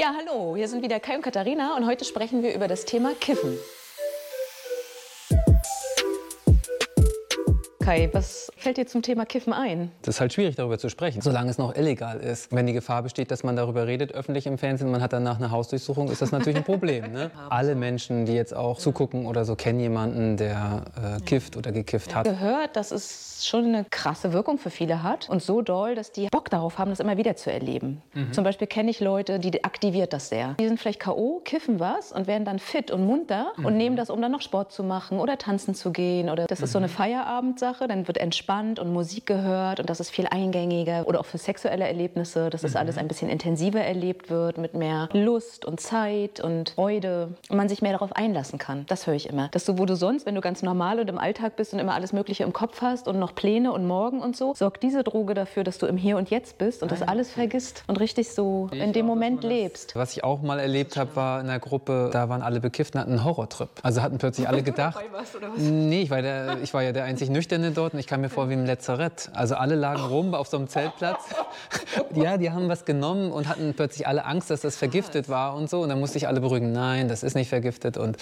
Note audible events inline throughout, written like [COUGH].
Ja, hallo, hier sind wieder Kai und Katharina und heute sprechen wir über das Thema Kiffen. Kai, was fällt dir zum Thema Kiffen ein? Das ist halt schwierig, darüber zu sprechen, solange es noch illegal ist. Wenn die Gefahr besteht, dass man darüber redet, öffentlich im Fernsehen, man hat danach eine Hausdurchsuchung, ist das natürlich ein Problem. Ne? [LAUGHS] Alle Menschen, die jetzt auch zugucken oder so, kennen jemanden, der äh, kifft oder gekifft hat. Gehört, dass es schon eine krasse Wirkung für viele hat und so doll, dass die Bock darauf haben, das immer wieder zu erleben. Mhm. Zum Beispiel kenne ich Leute, die aktiviert das sehr. Die sind vielleicht K.O., kiffen was und werden dann fit und munter mhm. und nehmen das, um dann noch Sport zu machen oder tanzen zu gehen. Oder das ist so eine mhm. Feierabendsache Sache. Dann wird entspannt und Musik gehört und das ist viel eingängiger. Oder auch für sexuelle Erlebnisse, dass das mhm. alles ein bisschen intensiver erlebt wird, mit mehr Lust und Zeit und Freude und man sich mehr darauf einlassen kann. Das höre ich immer. Dass du, wo du sonst, wenn du ganz normal und im Alltag bist und immer alles Mögliche im Kopf hast und noch Pläne und morgen und so, sorgt diese Droge dafür, dass du im Hier und Jetzt bist und das alles vergisst und richtig so ich in dem Moment lebst. Was ich auch mal erlebt habe, war in einer Gruppe, da waren alle bekifft und hatten einen Horrortrip. Also hatten plötzlich alle [LAUGHS] gedacht. Nee, ich war, der, ich war ja der einzig Nüchterne dort und ich kam mir vor wie im Lazarett. Also alle lagen rum auf so einem Zeltplatz. [LAUGHS] ja, die haben was genommen und hatten plötzlich alle Angst, dass das vergiftet war und so. Und dann musste ich alle beruhigen, nein, das ist nicht vergiftet. Und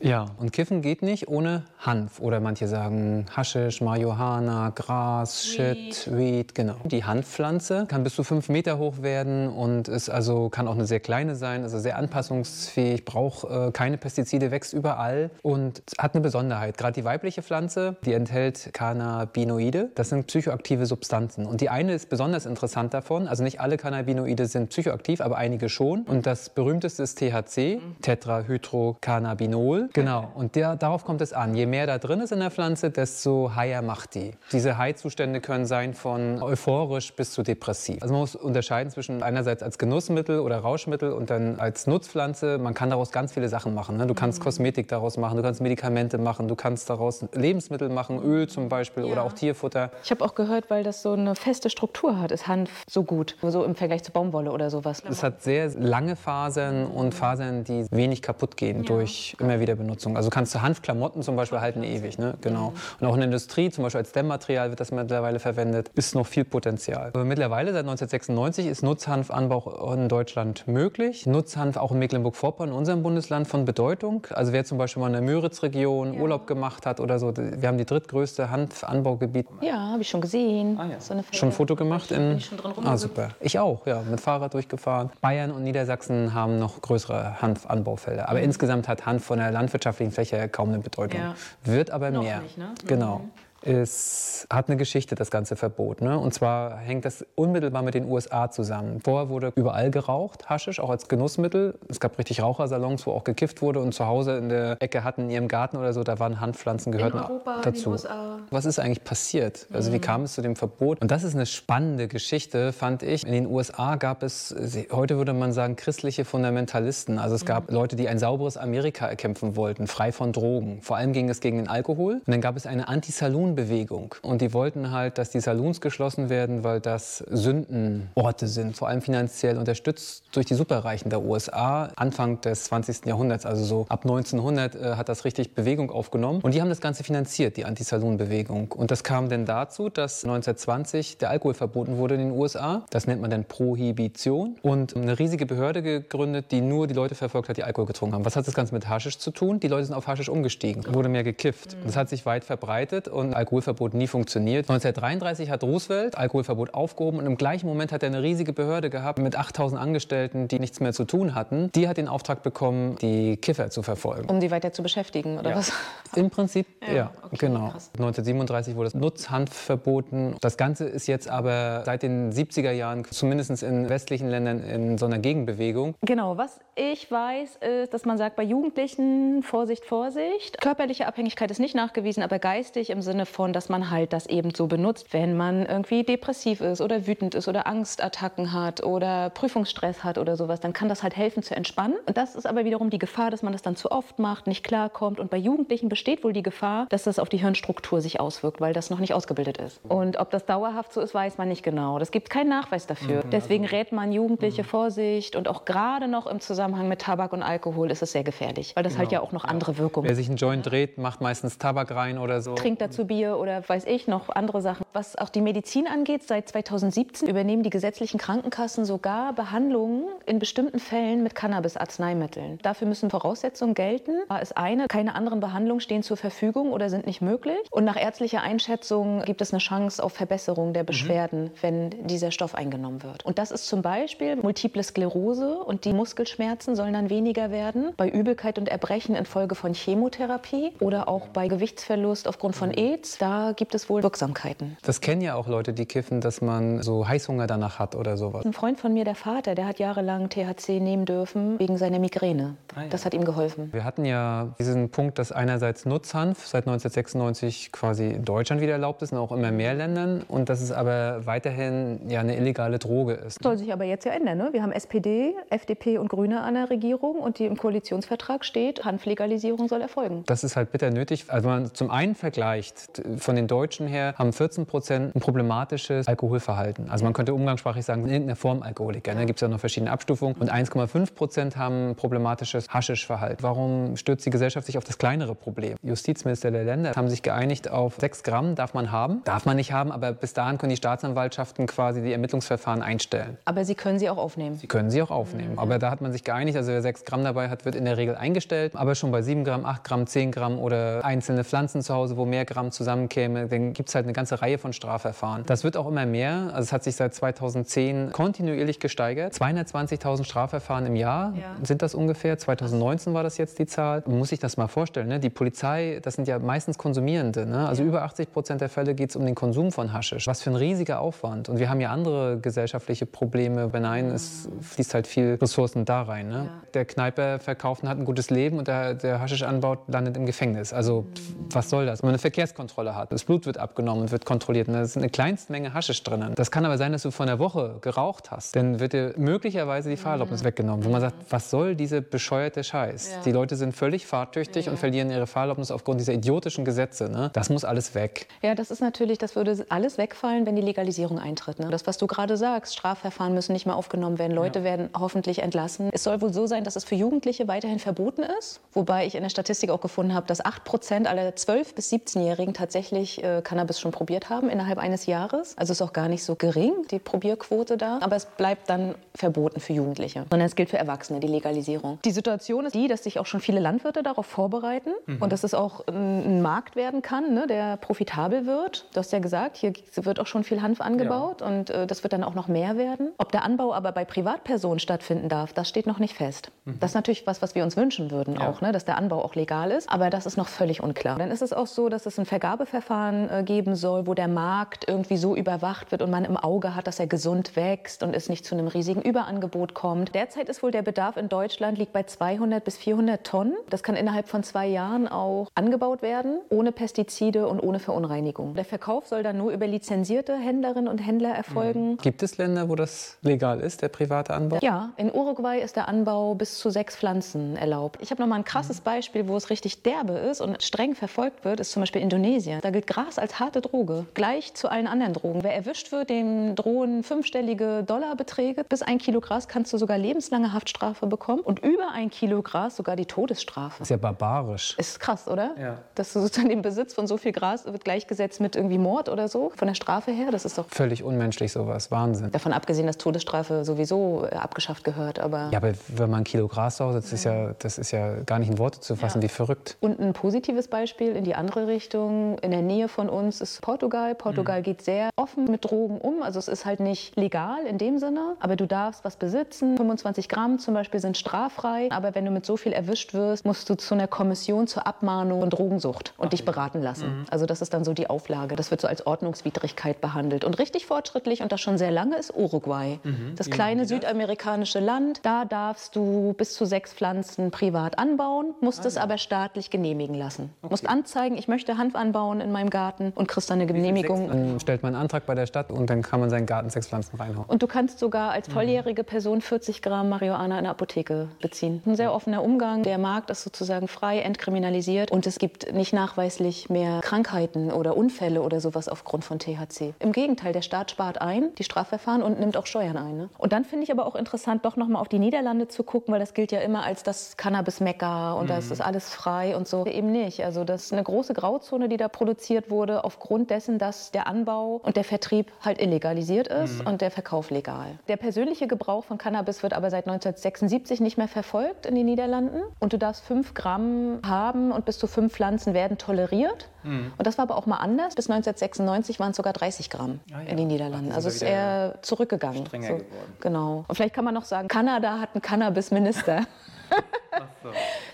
ja, und Kiffen geht nicht ohne Hanf. Oder manche sagen Haschisch, Marihuana, Gras, Shit, Weed, genau. Die Hanfpflanze kann bis zu fünf Meter hoch werden und ist also, kann auch eine sehr kleine sein, also sehr anpassungsfähig, braucht äh, keine Pestizide, wächst überall und hat eine Besonderheit. Gerade die weibliche Pflanze, die enthält Cannabinoide. Das sind psychoaktive Substanzen. Und die eine ist besonders interessant davon. Also nicht alle Cannabinoide sind psychoaktiv, aber einige schon. Und das berühmteste ist THC, Tetrahydrocannabinol. Genau. Und der, darauf kommt es an. Je mehr da drin ist in der Pflanze, desto higher macht die. Diese High-Zustände können sein von euphorisch bis zu depressiv. Also man muss unterscheiden zwischen einerseits als Genussmittel oder Rauschmittel und dann als Nutzpflanze. Man kann daraus ganz viele Sachen machen. Ne? Du kannst mhm. Kosmetik daraus machen, du kannst Medikamente machen, du kannst daraus Lebensmittel machen, Öl zum Beispiel ja. oder auch Tierfutter. Ich habe auch gehört, weil das so eine feste Struktur hat, ist Hanf so gut, so im Vergleich zu Baumwolle oder sowas. Es hat sehr lange Fasern und Fasern, die wenig kaputt gehen ja. durch immer wieder Benutzung. Also kannst du Hanfklamotten zum Beispiel halten ewig, ne? genau. Mhm. Und auch in der Industrie, zum Beispiel als Dämmmaterial wird das mittlerweile verwendet, ist noch viel Potenzial. Aber mittlerweile, seit 1996, ist Nutzhanfanbau in Deutschland möglich. Nutzhanf auch in Mecklenburg-Vorpommern, in unserem Bundesland, von Bedeutung. Also wer zum Beispiel mal in der Müritz-Region ja. Urlaub gemacht hat oder so, wir haben die drittgrößte Hanfanbaugebiet. Ja, habe ich schon gesehen. Ah, ja. so schon ein Foto gemacht? In, bin ich schon drin ah, super. Ich auch, ja, mit Fahrrad durchgefahren. Bayern und Niedersachsen haben noch größere Hanfanbaufelder. Aber mhm. insgesamt hat Hanf von der landwirtschaftlichen Fläche kaum eine Bedeutung. Ja. Wird aber noch mehr. Nicht, ne? Genau. Mhm. Es hat eine Geschichte, das ganze Verbot. Ne? Und zwar hängt das unmittelbar mit den USA zusammen. Vorher wurde überall geraucht, Haschisch, auch als Genussmittel. Es gab richtig Rauchersalons, wo auch gekifft wurde. Und zu Hause in der Ecke hatten, in ihrem Garten oder so, da waren Handpflanzen, gehörten in Europa, dazu. In den USA. Was ist eigentlich passiert? Also mhm. wie kam es zu dem Verbot? Und das ist eine spannende Geschichte, fand ich. In den USA gab es, heute würde man sagen, christliche Fundamentalisten. Also es gab mhm. Leute, die ein sauberes Amerika erkämpfen wollten, frei von Drogen. Vor allem ging es gegen den Alkohol. Und dann gab es eine Anti-Saloon Saloon-Bewegung. Und die wollten halt, dass die Saloons geschlossen werden, weil das Sündenorte sind, vor allem finanziell unterstützt durch die Superreichen der USA. Anfang des 20. Jahrhunderts, also so ab 1900, äh, hat das richtig Bewegung aufgenommen. Und die haben das Ganze finanziert, die Anti-Saloon-Bewegung. Und das kam dann dazu, dass 1920 der Alkohol verboten wurde in den USA. Das nennt man dann Prohibition. Und eine riesige Behörde gegründet, die nur die Leute verfolgt hat, die Alkohol getrunken haben. Was hat das Ganze mit Haschisch zu tun? Die Leute sind auf Haschisch umgestiegen, wurde mehr gekifft. Das hat sich weit verbreitet und Alkoholverbot nie funktioniert. 1933 hat Roosevelt Alkoholverbot aufgehoben und im gleichen Moment hat er eine riesige Behörde gehabt mit 8000 Angestellten, die nichts mehr zu tun hatten. Die hat den Auftrag bekommen, die Kiffer zu verfolgen. Um die weiter zu beschäftigen, oder ja. was? Im Prinzip, [LAUGHS] ja, ja okay, genau. Krass. 1937 wurde das Nutzhanf verboten. Das Ganze ist jetzt aber seit den 70er Jahren, zumindest in westlichen Ländern, in so einer Gegenbewegung. Genau, was ich weiß, ist, dass man sagt, bei Jugendlichen Vorsicht, Vorsicht. Körperliche Abhängigkeit ist nicht nachgewiesen, aber geistig im Sinne von, dass man halt das eben so benutzt, wenn man irgendwie depressiv ist oder wütend ist oder Angstattacken hat oder Prüfungsstress hat oder sowas, dann kann das halt helfen zu entspannen. Und das ist aber wiederum die Gefahr, dass man das dann zu oft macht, nicht klarkommt. Und bei Jugendlichen besteht wohl die Gefahr, dass das auf die Hirnstruktur sich auswirkt, weil das noch nicht ausgebildet ist. Und ob das dauerhaft so ist, weiß man nicht genau. Das gibt keinen Nachweis dafür. Mhm. Deswegen rät man Jugendliche mhm. Vorsicht und auch gerade noch im Zusammenhang mit Tabak und Alkohol ist es sehr gefährlich, weil das genau. halt ja auch noch andere Wirkungen. Wer sich einen Joint dreht, macht meistens Tabak rein oder so. Trinkt dazu Bier Bier oder weiß ich noch andere Sachen. Was auch die Medizin angeht, seit 2017 übernehmen die gesetzlichen Krankenkassen sogar Behandlungen in bestimmten Fällen mit Cannabis-Arzneimitteln. Dafür müssen Voraussetzungen gelten. Da ist eine, keine anderen Behandlungen stehen zur Verfügung oder sind nicht möglich. Und nach ärztlicher Einschätzung gibt es eine Chance auf Verbesserung der Beschwerden, mhm. wenn dieser Stoff eingenommen wird. Und das ist zum Beispiel Multiple Sklerose und die Muskelschmerzen sollen dann weniger werden. Bei Übelkeit und Erbrechen infolge von Chemotherapie oder auch bei Gewichtsverlust aufgrund von AIDS, da gibt es wohl Wirksamkeiten. Das kennen ja auch Leute, die kiffen, dass man so Heißhunger danach hat oder sowas. Ein Freund von mir, der Vater, der hat jahrelang THC nehmen dürfen wegen seiner Migräne. Ah, ja. Das hat ihm geholfen. Wir hatten ja diesen Punkt, dass einerseits Nutzhanf seit 1996 quasi in Deutschland wieder erlaubt ist und auch immer mehr Ländern und dass es aber weiterhin ja eine illegale Droge ist. Soll sich aber jetzt ja ändern. Ne? Wir haben SPD, FDP und Grüne an der Regierung und die im Koalitionsvertrag steht, Hanflegalisierung soll erfolgen. Das ist halt bitter nötig. Also wenn man zum einen vergleicht, von den Deutschen her haben 14 Prozent ein problematisches Alkoholverhalten. Also man könnte umgangssprachlich sagen, in irgendeiner Form Alkoholiker. Da ne? gibt es ja noch verschiedene Abstufungen. Und 1,5 Prozent haben ein problematisches Haschischverhalten. Warum stürzt die Gesellschaft sich auf das kleinere Problem? Justizminister der Länder haben sich geeinigt auf 6 Gramm darf man haben. Darf man nicht haben, aber bis dahin können die Staatsanwaltschaften quasi die Ermittlungsverfahren einstellen. Aber sie können sie auch aufnehmen? Sie können sie auch aufnehmen. Mhm. Aber da hat man sich geeinigt, also wer 6 Gramm dabei hat, wird in der Regel eingestellt. Aber schon bei 7 Gramm, 8 Gramm, 10 Gramm oder einzelne Pflanzen zu Hause, wo mehr Gramm zusammenkäme, dann gibt es halt eine ganze Reihe von Strafverfahren. Das wird auch immer mehr. Also es hat sich seit 2010 kontinuierlich gesteigert. 220.000 Strafverfahren im Jahr ja. sind das ungefähr. 2019 war das jetzt die Zahl. Man muss sich das mal vorstellen. Ne? Die Polizei, das sind ja meistens Konsumierende. Ne? Also ja. über 80 Prozent der Fälle geht es um den Konsum von Haschisch. Was für ein riesiger Aufwand. Und wir haben ja andere gesellschaftliche Probleme. Nein, es fließt halt viel Ressourcen da rein. Ne? Ja. Der Kneiper verkauft und hat ein gutes Leben und der, der Haschisch anbaut, landet im Gefängnis. Also was soll das? Wenn man eine Verkehrskontrolle hat, das Blut wird abgenommen und wird kontrolliert. Und da ist eine kleinste Menge Haschisch drinnen. Das kann aber sein, dass du vor einer Woche geraucht hast. Dann wird dir möglicherweise die Fahrerlaubnis mhm. weggenommen. Wo man sagt, was soll diese bescheuerte Scheiß? Ja. Die Leute sind völlig fahrtüchtig ja. und verlieren ihre Fahrerlaubnis aufgrund dieser idiotischen Gesetze. Ne? Das muss alles weg. Ja, das ist natürlich, das würde alles wegfallen, wenn die Legalisierung eintritt. Ne? Das, was du gerade sagst, Strafverfahren müssen nicht mehr aufgenommen werden. Leute ja. werden hoffentlich entlassen. Es soll wohl so sein, dass es für Jugendliche weiterhin verboten ist. Wobei ich in der Statistik auch gefunden habe, dass 8 Prozent aller 12- bis 17-Jährigen tatsächlich äh, Cannabis schon probiert haben innerhalb eines Jahres. Also ist auch gar nicht so gering, die Probierquote da. Aber es bleibt dann verboten für Jugendliche. Sondern es gilt für Erwachsene, die Legalisierung. Die Situation ist die, dass sich auch schon viele Landwirte darauf vorbereiten mhm. und dass es auch ein, Markt werden kann, ne, der profitabel wird. Du hast ja gesagt, hier wird auch schon viel Hanf angebaut ja. und äh, das wird dann auch noch mehr werden. Ob der Anbau aber bei Privatpersonen stattfinden darf, das steht noch nicht fest. Mhm. Das ist natürlich was, was wir uns wünschen würden ja. auch, ne, dass der Anbau auch legal ist. Aber das ist noch völlig unklar. Dann ist es auch so, dass es ein Vergabeverfahren äh, geben soll, wo der Markt irgendwie so überwacht wird und man im Auge hat, dass er gesund wächst und es nicht zu einem riesigen Überangebot kommt. Derzeit ist wohl der Bedarf in Deutschland liegt bei 200 bis 400 Tonnen. Das kann innerhalb von zwei Jahren auch angebaut werden, ohne Pestizide und ohne Verunreinigung. Der Verkauf soll dann nur über lizenzierte Händlerinnen und Händler erfolgen. Mhm. Gibt es Länder, wo das legal ist, der private Anbau? Ja, in Uruguay ist der Anbau bis zu sechs Pflanzen erlaubt. Ich habe noch mal ein krasses mhm. Beispiel, wo es richtig derbe ist und streng verfolgt wird, ist zum Beispiel Indonesien. Da gilt Gras als harte Droge, gleich zu allen anderen Drogen. Wer erwischt wird, dem drohen fünfstellige Dollarbeträge. Bis ein Kilo Gras kannst du sogar lebenslange Haftstrafe bekommen und über ein Kilo Gras sogar die Todesstrafe. Das ist ja barbarisch. Ist krass, oder? Ja. Dass du sozusagen den Besitz von so viel Gras wird gleichgesetzt mit irgendwie Mord oder so von der Strafe her. Das ist doch völlig unmenschlich sowas. Wahnsinn. Davon abgesehen, dass Todesstrafe sowieso äh, abgeschafft gehört, aber ja, aber wenn man ein Kilo Gras saugt, das ist ja das ist ja gar nicht in Worte zu fassen, ja. wie verrückt. Und ein positives Beispiel in die andere Richtung in der Nähe von uns ist Portugal. Portugal mhm. geht sehr offen mit Drogen um. Also es ist halt nicht legal in dem Sinne, aber du darfst was besitzen. 25 Gramm zum Beispiel sind straffrei. Aber wenn du mit so viel erwischt wirst, musst du zu einer Kommission zur Abmahnung von Drogensucht und okay. dich beraten lassen. Mhm. Also das ist dann so die Auflage. Das wird so als Ordnungswidrigkeit behandelt. Und richtig fortschrittlich und das schon sehr lange ist Uruguay. Mhm. Das kleine südamerikanische Land. Da darfst du bis zu sechs Pflanzen privat anbauen, musst ah, es ja. aber staatlich genehmigen lassen. Okay. Musst anzeigen, ich möchte Hanf anbauen in meinem Garten und kriegst dann eine Genehmigung. Dann stellt man einen Antrag bei der Stadt und dann kann man seinen Garten sechs Pflanzen reinhauen. Und du kannst sogar als mhm. volljährige Person 40 Gramm Marihuana in der Apotheke beziehen. Ein sehr offener Umgang. Der Markt ist sozusagen frei, entkriminalisiert und es gibt nicht nachweislich mehr Krankheiten oder Unfälle oder sowas aufgrund von THC. Im Gegenteil, der Staat spart ein, die Strafverfahren und nimmt auch Steuern ein. Ne? Und dann finde ich aber auch interessant, doch noch mal auf die Niederlande zu gucken, weil das gilt ja immer als das Cannabis-Mekka und mhm. das ist alles frei und so. Eben nicht. Also das ist eine große Grauzone, die da produziert wurde, aufgrund dessen, dass der Anbau und der Vertrieb halt illegalisiert ist mhm. und der Verkauf legal. Der persönliche Gebrauch von Cannabis wird aber seit 1976 nicht mehr verfolgt in den Niederlanden. Und du darfst fünf Gramm haben und bis zu fünf Pflanzen werden toleriert. Mhm. Und das war aber auch mal anders. Bis 1996 waren es sogar 30 Gramm ah, ja. in den Niederlanden. Ach, also ist eher zurückgegangen. Strenger so, geworden. Genau. Und vielleicht kann man noch sagen, Kanada hat einen Cannabisminister. [LAUGHS] So.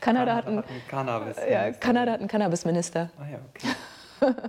Kanada, hat einen, Cannabis. Ja, Kanada hat einen Cannabisminister. Ah ja, okay.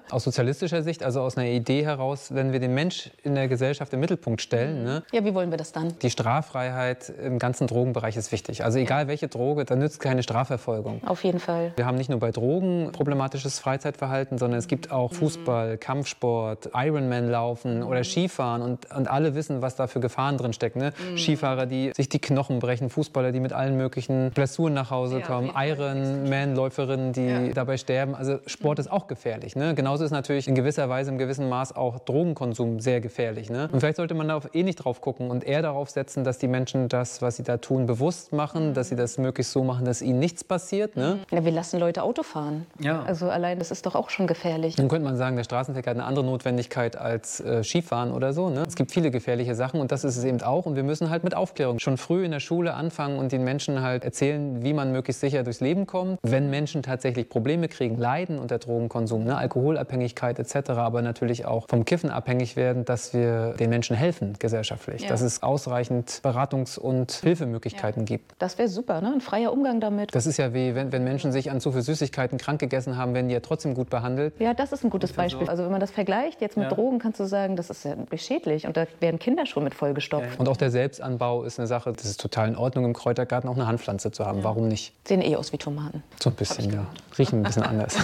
Aus sozialistischer Sicht, also aus einer Idee heraus, wenn wir den Mensch in der Gesellschaft im Mittelpunkt stellen. Ne? Ja, wie wollen wir das dann? Die Straffreiheit im ganzen Drogenbereich ist wichtig. Also egal welche Droge, da nützt keine Strafverfolgung. Auf jeden Fall. Wir haben nicht nur bei Drogen problematisches Freizeitverhalten, sondern es gibt auch Fußball, Kampfsport, Ironman-Laufen oder Skifahren und, und alle wissen, was da für Gefahren drin stecken. Ne? Mhm. Skifahrer, die sich die Knochen brechen, Fußballer, die mit allen möglichen Blessuren nach Hause kommen, Ironman-Läuferinnen, die dabei sterben. Also Sport ist auch gefährlich. Ne? Genauso ist natürlich in gewisser Weise, im gewissen Maß auch Drogenkonsum sehr gefährlich. Ne? Und vielleicht sollte man da eh nicht drauf gucken und eher darauf setzen, dass die Menschen das, was sie da tun, bewusst machen, dass sie das möglichst so machen, dass ihnen nichts passiert. Ne? Ja, wir lassen Leute Auto fahren. Ja. Also allein das ist doch auch schon gefährlich. Dann könnte man sagen, der Straßenverkehr hat eine andere Notwendigkeit als äh, Skifahren oder so. Ne? Es gibt viele gefährliche Sachen und das ist es eben auch. Und wir müssen halt mit Aufklärung schon früh in der Schule anfangen und den Menschen halt erzählen, wie man möglichst sicher durchs Leben kommt. Wenn Menschen tatsächlich Probleme kriegen, leiden unter Drogenkonsum, ne? Alkoholabhängigkeit etc., aber natürlich auch vom Kiffen abhängig werden, dass wir den Menschen helfen gesellschaftlich, ja. dass es ausreichend Beratungs- und Hilfemöglichkeiten ja. gibt. Das wäre super, ne? ein freier Umgang damit. Das ist ja wie, wenn, wenn Menschen sich an zu viel Süßigkeiten krank gegessen haben, werden die ja trotzdem gut behandelt. Ja, das ist ein gutes Beispiel. Also wenn man das vergleicht jetzt mit ja. Drogen, kannst du sagen, das ist ja schädlich und da werden Kinder schon mit vollgestopft. Und auch der Selbstanbau ist eine Sache, das ist total in Ordnung im Kräutergarten auch eine Handpflanze zu haben. Warum nicht? Sehen eh aus wie Tomaten. So ein bisschen, ja. Riechen ein bisschen [LAUGHS] anders.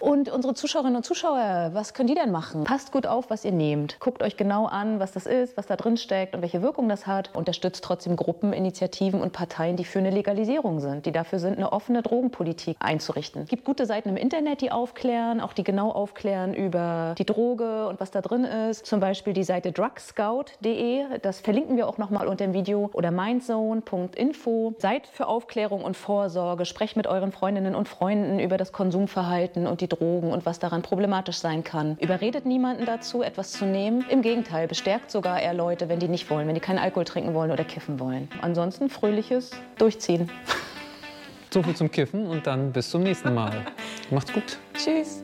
Und unsere Zuschauerinnen und Zuschauer, was können die denn machen? Passt gut auf, was ihr nehmt. Guckt euch genau an, was das ist, was da drin steckt und welche Wirkung das hat. Unterstützt trotzdem Gruppen, Initiativen und Parteien, die für eine Legalisierung sind, die dafür sind, eine offene Drogenpolitik einzurichten. Es gibt gute Seiten im Internet, die aufklären, auch die genau aufklären über die Droge und was da drin ist. Zum Beispiel die Seite drugscout.de, das verlinken wir auch nochmal unter dem Video, oder mindzone.info. Seid für Aufklärung und Vorsorge, sprecht mit euren Freundinnen und Freunden über das Konsumverhalten und die Drogen und was daran problematisch sein kann. Überredet niemanden dazu, etwas zu nehmen. Im Gegenteil, bestärkt sogar eher Leute, wenn die nicht wollen, wenn die keinen Alkohol trinken wollen oder kiffen wollen. Ansonsten fröhliches Durchziehen. So viel zum Kiffen und dann bis zum nächsten Mal. Macht's gut. Tschüss.